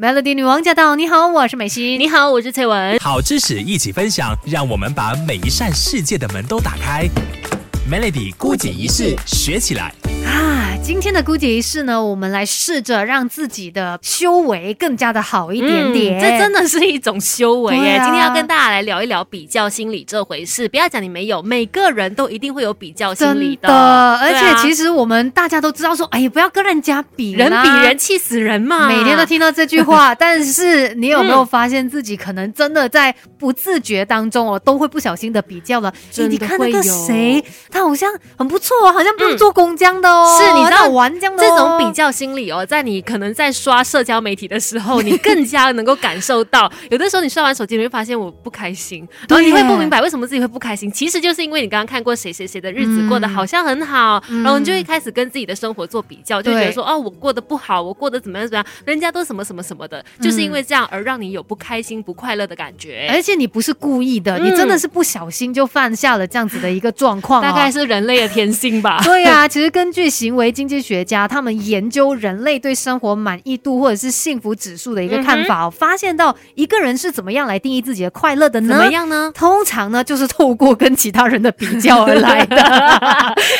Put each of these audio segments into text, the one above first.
Melody 女王驾到！你好，我是美心。你好，我是翠文。好知识一起分享，让我们把每一扇世界的门都打开。Melody 孤姐一式学起来。啊，今天的姑姐仪式呢，我们来试着让自己的修为更加的好一点点。这真的是一种修为耶！啊今天要跟大家来聊一聊比较心理这回事。不要讲你没有，每个人都一定会有比较心理的的，而且其实、我们大家都知道说，哎呀，不要跟人家比人比人气死人嘛。每天都听到这句话，但是你有没有发现自己可能真的在不自觉当中哦，都会不小心的比较了？你看那个谁，他好像很不错哦，好像不用做工这样的哦，是你知道这样的、这哦，种比较心理哦，在你可能在刷社交媒体的时候，你更加能够感受到。有的时候你刷完手机，你会发现我不开心，然后你会不明白为什么自己会不开心。其实就是因为你刚刚看过谁谁谁的日子过得好像很好，然后你就会开始跟自己的生活做比较，就觉得说哦，我过得不好，我过得怎么样怎么样，人家都什么什么什么的，就是因为这样而让你有不开心、不快乐的感觉。而且你不是故意的，嗯你真的是不小心就犯下了这样子的一个状况、哦，大概是人类的天性吧。对啊，其实根据行为经济学家他们研究人类对生活满意度或者是幸福指数的一个看法、哦，发现到一个人是怎么样来定义自己的快乐的呢？怎么样呢？通常呢，就是透过跟其他人的比较而来的。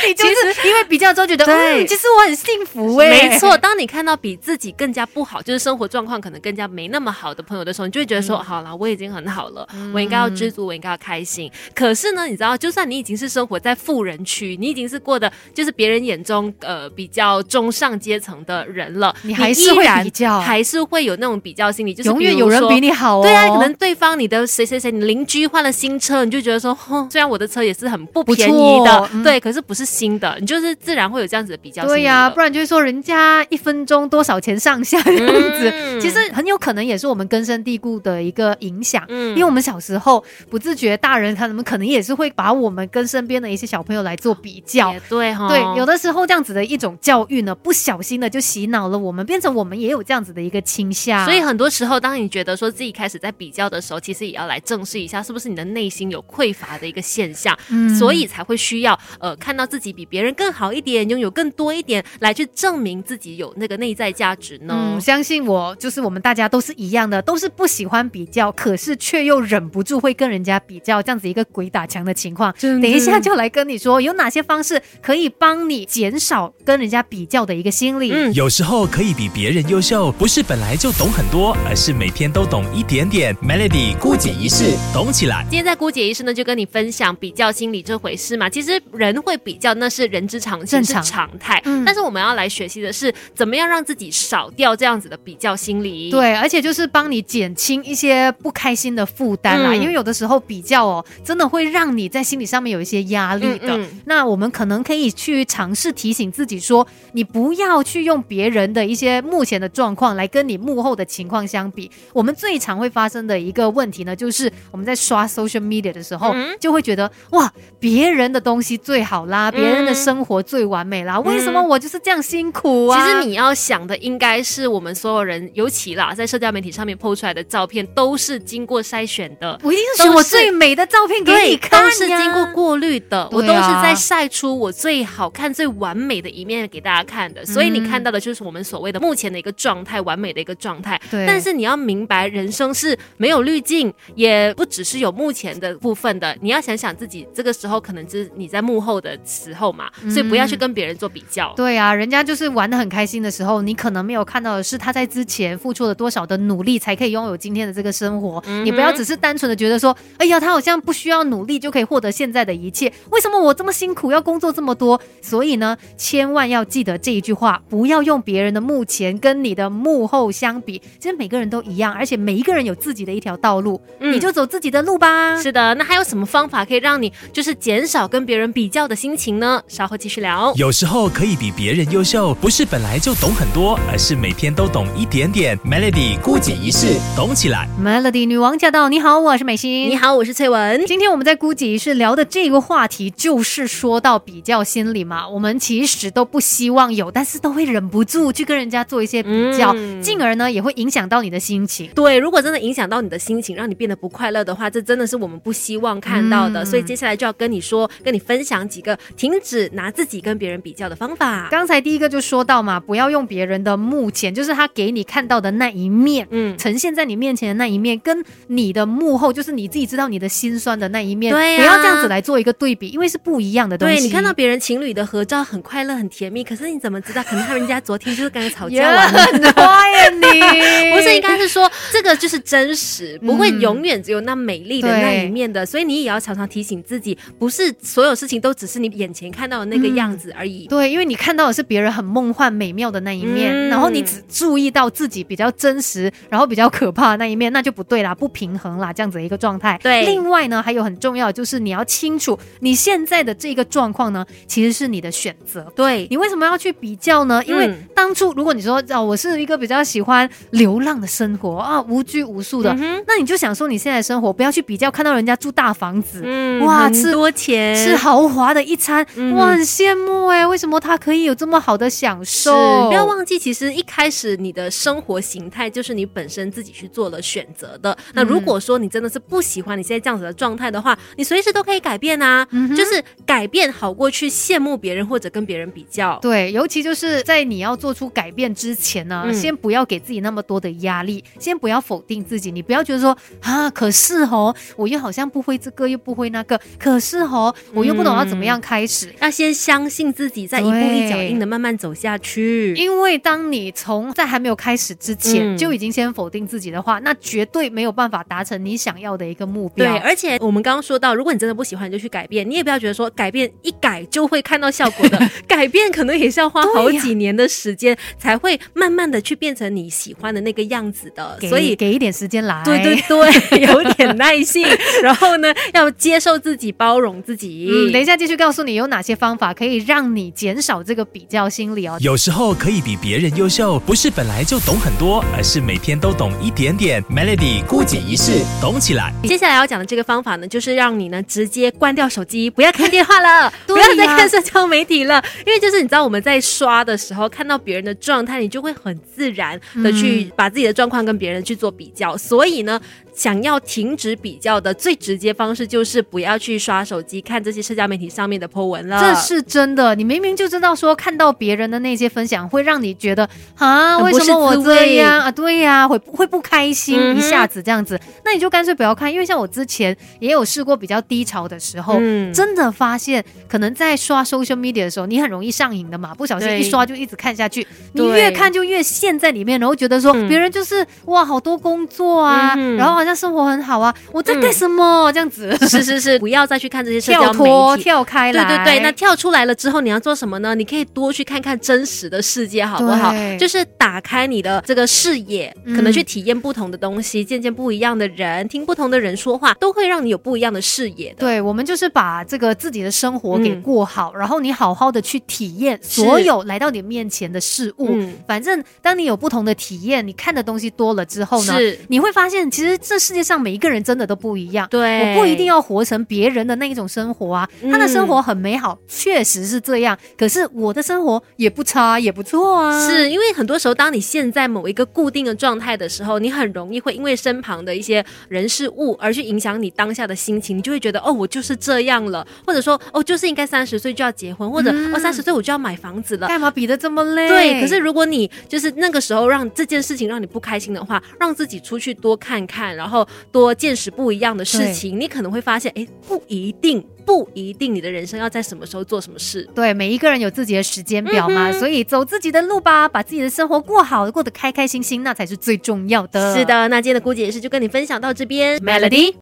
你就是因为比较之后觉得，对嗯，其实我很幸福哎、没错，当你看到比自己更加不好，就是生活状况可能更加没那么好的朋友的时候，你就会觉得说，好了，我已经很好了，我应该要知足，我应该要开心。可是呢，你知道，就算你已经是生活在富人区，你已经是过的就是别人眼中呃比较中上阶层的人了，你还是会比较还是会有那种比较心理，就是永远有人比你。好哦。对啊，可能对方你的谁谁谁，你邻居换了新车，你就觉得说，哼，虽然我的车也是很不便宜的对，可是不是新的，你就是自然会有这样子的比较心理对呀、了不然就是说人家一分钟多少钱上下这样子，嗯其实很有可能也是我们根深蒂固的一个影响。嗯因为我们小时候不自觉，大人他们可能也是会把我们跟身边的一些小朋友来做比较。对哈，对，有的时候这样子的一种教育呢，不小心的就洗脑了我们，变成我们也有这样子的一个倾向。所以很多时候，当你觉得说自己开始在比较的时候，其实也要来正视一下，是不是你的内心有匮乏的一个现象，嗯所以才会需要呃看到自己比别人更好一点，拥有更多一点，来去证明自己有那个内在价值呢。嗯，相信我，就是我们大家都是一样的，都是不喜欢比较，可是却又忍不住会跟人家比较，这样子一个鬼打墙的情况。等一下就来跟你说，有哪些方式可以帮你减少跟人家比较的一个心理。嗯有时候可以比别人优秀，不是本来就懂很多，而是每天都懂一点点。Melody 孤姐仪式，懂起来。今天在姑姐仪式呢，就跟你分享比较心理这回事嘛。其实人会比较，那是人之常情，是常态。嗯但是我们要来学习的是，怎么样让自己少掉这样子的比较心理。对，而且就是帮你减轻一些不开心的负担啦，嗯因为有的时候比较哦，真的会让你在心理上面有一些压力的。嗯嗯那我们可能可以去尝试提醒自己说，你不要去用别人的一些目前的状况来跟你幕后的情况相比。我们最常会发生的一个问题呢，就是我们在刷 social media 的时候，嗯就会觉得哇，别人的东西最好啦，别人的生活最完美啦，为什么我就是这样辛苦啊？嗯其实你要想的应该是我们所有人，尤其啦，在社交媒体上面 PO 出来的照片都是经过筛选的。我一定是选我最美的照片给，你看都是经过过滤的，我都是在晒出我最好看、最完美的一面给大家看的，所以你看到的就是我们所谓的目前的一个状态，完美的一个状态。对但是你要明白，人生是没有滤镜，也不只是有目前的部分的。你要想想自己这个时候可能是你在幕后的时候嘛，所以不要去跟别人做比较。对啊，人家就是玩的很开心的时候，你可能没有看到的是他在之前付出了多少的努力，才可以拥有今天的这个生活。嗯你不要只是单纯的觉得说，哎呀，他好像不需要努力就可以获得现在的一切，为什么我这么辛苦要工作这么多？所以呢，千万要记得这一句话，不要用别人的幕前跟你的幕后相比。其实每个人都一样，而且每一个人有自己的一条道路，嗯你就走自己的路吧。是的，那还有什么方法可以让你就是减少跟别人比较的心情呢？稍后继续聊。有时候可以比别人优秀，不是本来就懂很多，而是每天都懂一点点。Melody 孤姐仪式，懂起来。Melody 女王驾到！你好，我是美心。你好，我是翠文。今天我们在估计是聊的这个话题，就是说到比较心理嘛。我们其实都不希望有，但是都会忍不住去跟人家做一些比较，嗯进而呢也会影响到你的心情。对，如果真的影响到你的心情，让你变得不快乐的话，这真的是我们不希望看到的。嗯所以接下来就要跟你说，跟你分享几个停止拿自己跟别人比较的方法。刚才第一个就说到嘛，不要用别人的目前，就是他给你看到的那一面面。嗯，呈现在你面前的那一面，跟你的幕后，就是你自己知道你的心酸的那一面，对呀不要这样子来做一个对比，因为是不一样的东西。对你看到别人情侣的合照很快乐很甜蜜，可是你怎么知道？可能他们家昨天就是刚刚吵架完了。很花呀你，不是，应该是说这个就是真实，不会嗯永远只有那美丽的那一面的，所以你也要常常提醒自己，不是所有事情都只是你眼前看到的那个样子而已。对，因为你看到的是别人很梦幻美妙的那一面，嗯然后你只注意到自己比较真实，然后比较可怕的那一面，那就不对啦，不平衡啦，这样子的一个状态。对另外呢，还有很重要就是你要清楚你现在的这个状况呢，其实是你的选择。对，你为什么要去比较呢？因为嗯。当初如果你说啊，我是一个比较喜欢流浪的生活啊，无拘无束的，嗯那你就想说你现在的生活不要去比较，看到人家住大房子，嗯哇吃多钱。吃豪华的一餐，嗯。哇，很羡慕哎，为什么他可以有这么好的享受？不要忘记，其实一开始你的生活形态就是你本身自己去做了选择的。那如果说你真的是不喜欢你现在这样子的状态的话，你随时都可以改变啊，就是改变好过去羡慕别人或者跟别人比较。对，尤其就是在你要做出改变之前呢，嗯先不要给自己那么多的压力，先不要否定自己，你不要觉得说啊，可是哦，我又好像不会这个，又不会那个，可是哦，我又不懂要怎么样开始。要先相信自己，再一步一脚印的慢慢走下去。因为当你从在还没有开始之前、嗯就已经先否定自己的话，那绝对没有办法达成你想要的一个目标。对，而且我们刚刚说到，如果你真的不喜欢，你就去改变。你也不要觉得说改变一改就会看到效果的，改变可能也是要花好几年的时间，才会慢慢的去变成你喜欢的那个样子的。所以给一点时间来。对对对，有点耐性，然后呢，要接受自己，包容自己。嗯，等一下继续告诉你有哪些方法可以让你减少这个比较心理哦。有时候可以比别人优秀，不是本来就懂很多，而是每天都懂一点点。Melody 孤姐一世，懂起来。接下来要讲的这个方法呢，就是让你呢直接关掉手机，不要看电话了，不要再看社交媒体了，因为就是你知道我们在刷的时候看到别人的状态，你就会很自然的去把自己的状况跟别人去做比较，所以呢。想要停止比较的最直接方式就是不要去刷手机看这些社交媒体上面的 po 文了。这是真的，你明明就知道说看到别人的那些分享会让你觉得啊，为什么我这样啊？对呀、会会不开心、嗯一下子这样子，那你就干脆不要看，因为像我之前也有试过比较低潮的时候，嗯真的发现可能在刷 social media 的时候，你很容易上瘾的嘛，不小心一刷就一直看下去，你越看就越陷在里面，然后觉得说嗯。别人就是哇好多工作啊，嗯然后好像生活很好啊，我在干什么、这样子，是是是，不要再去看这些社跳交媒脱体。跳开来，对对对，那跳出来了之后，你要做什么呢？你可以多去看看真实的世界，好不好？就是打开你的这个视野，嗯。可能去体验不同的东西，见见不一样的人，听不同的人说话，都会让你有不一样的视野的。对，我们就是把这个自己的生活给嗯。过好，然后你好好的去体验所有来到你面前的事物。嗯反正当你有不同的体验，你看的东西多了之后呢是，你会发现其实这世界上每一个人真的都不一样。对我不一定要活成别人的那一种生活啊，他的生活很美好，确实是这样。可是我的生活也不差，也不错啊。是因为很多时候，当你现在某一个固定的状态的时候，你很容易会因为身旁的一些人事物而去影响你当下的心情，你就会觉得哦，我就是这样了，或者说哦，就是应该三十岁就要结婚，或者、嗯哦三十岁我就要买房子了。干嘛比的这么累？对，可是如果你就是那个时候让这件事情让你不开心的话，让自己出去多看看，然后多见识不一样的事情，你可能会发现，哎，不一定，不一定你的人生要在什么时候做什么事。对，每一个人有自己的时间表嘛，嗯所以走自己的路吧，把自己的生活过好，过得开开心心，那才是最重要的。是的，那今天的姑姐也是就跟你分享到这边 Melody